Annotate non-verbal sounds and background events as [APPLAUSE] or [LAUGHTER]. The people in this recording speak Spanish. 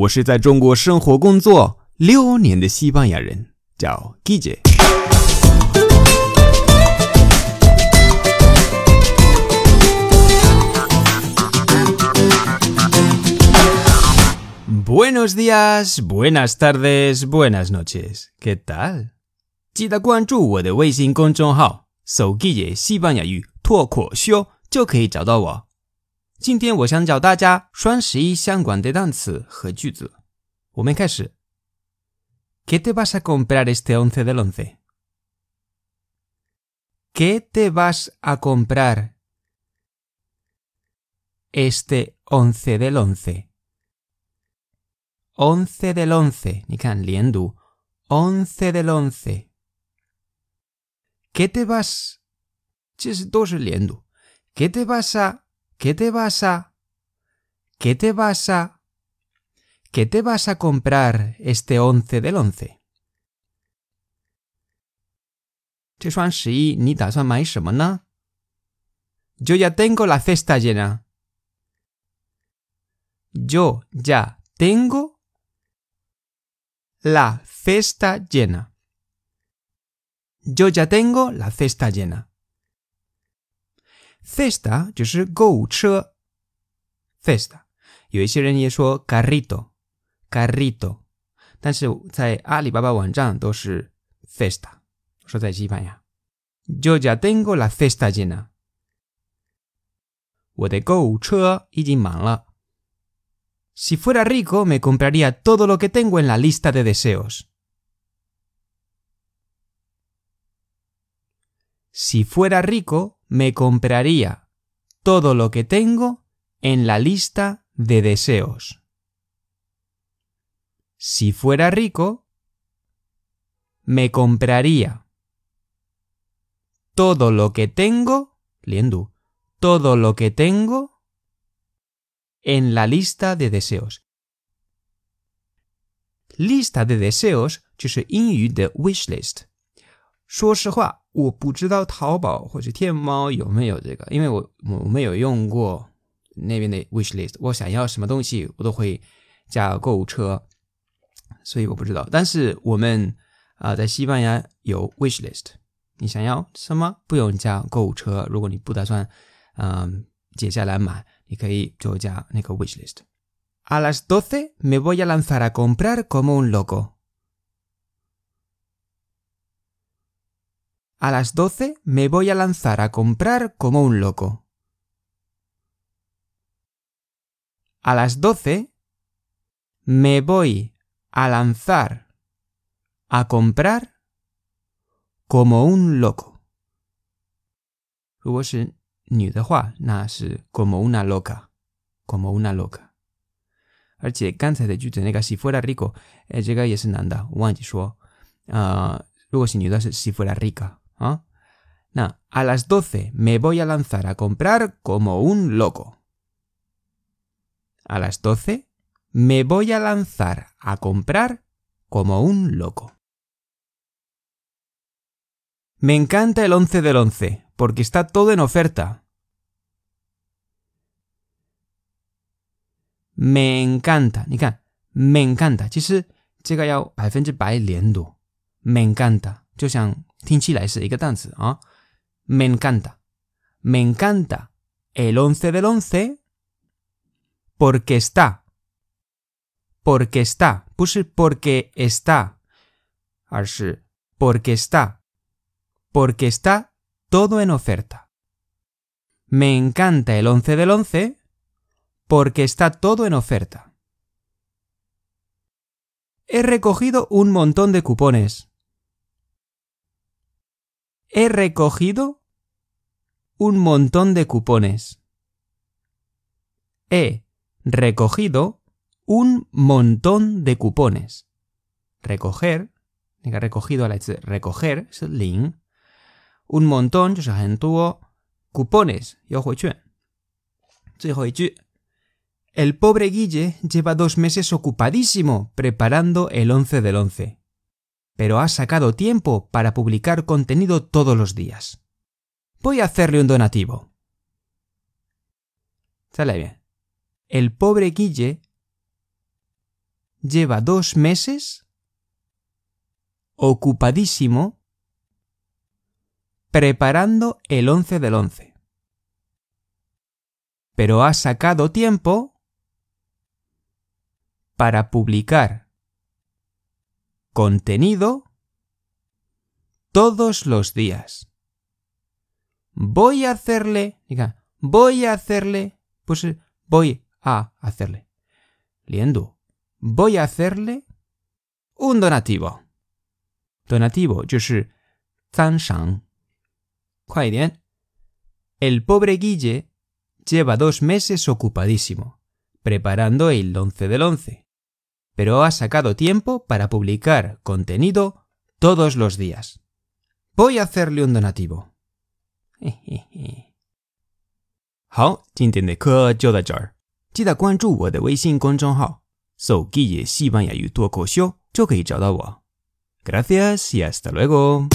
我是在中国生活工作六年的西班牙人，叫 Guille。Buenos días, buenas tardes, buenas noches. ¿Qué tal? 记得关注我的微信公众号“手机野西班牙语脱口秀”，就可以找到我。今天我想教大家双十一相关的单词和句子。我们开始。¿Qué te vas a comprar este once del once? ¿Qué te vas a comprar este once del once? Once del once. 你看连读 once del once. ¿Qué te vas? 其实都是连读。¿Qué te vas a? ¿Qué te vas a? ¿Qué te vas a? ¿Qué te vas a comprar este once del once? 这双十一你打算买什么呢？Yo ya tengo la cesta llena. Yo ya tengo la cesta llena. Yo ya tengo la cesta llena. Cesta 就是购物车。Cesta 有一些人也说 carrito。carrito，但是在阿里巴巴网站都是 cesta。说在西班牙，Yo ya tengo la cesta llena。我的购物车已经满了。Si fuera rico, me compraría todo lo que tengo en la lista de deseos. Si fuera rico, me compraría todo lo que tengo en la lista de deseos. Si fuera rico, me compraría todo lo que tengo, liendo, todo lo que tengo en la lista de deseos. Lista de deseos 就是英语的 wish list。 说实话，我不知道淘宝或者天猫有没有这个，因为我我没有用过那边的 wish list。我想要什么东西，我都会加购物车。所以我不知道。但是我们啊、在西班牙有 wish list，你想要什么不用加购物车。如果你不打算嗯、接下来买，你可以就加那个 wish list。A las doce me voy a lanzar a comprar como un loco. A las doce me voy a lanzar a comprar como un loco. A las doce me voy a lanzar, a comprar, como un loco. 如果是女的话，那是 como una loca，como una loca。而且刚才的句子那个 si fuera rico，哎，这个也是男的，我忘记说。呃，如果是女的是 si fuera rica 啊。那 a las doce me voy a lanzar a comprar como un loco. A las doce me voy a lanzar a comprar como un loco. Me encanta el 11 del 11 porque está todo en oferta. Me encanta, 你看，me encanta，其实这个要百分之百连读。me encanta 就像听起来是一个单词啊。me encanta, me encanta el 11 del 11 porque está porque está, 不是 porque está, 而是 porque está, porque está todo en oferta. Me encanta el 11 del 11 porque está todo en oferta. He recogido un montón de cupones. He recogido un montón de cupones. He recogido un montón de cupones. Recoger, recogido recoger es ling. Un montón cupones El pobre Guille lleva dos meses ocupadísimo preparando el 11 del 11, pero ha sacado tiempo para publicar contenido todos los días. Voy a hacerle un donativo. Sale bien. El pobre Guille lleva dos meses ocupadísimo preparando el 11 del 11. Pero ha sacado tiempo para publicar contenido todos los días. Voy a hacerle, diga, voy a hacerle, pues eh, voy a hacerle. Liendo, voy a hacerle un donativo. Donativo, yo El pobre Guille lleva dos meses ocupadísimo, preparando el 11 del 11 pero ha sacado tiempo para publicar contenido todos los días. Voy a hacerle un donativo. [LAUGHS] 好，今天的课就到这儿。记得关注我的微信公众号“手记野西班牙语脱口秀”，就可以找到我。Gracias y hasta luego.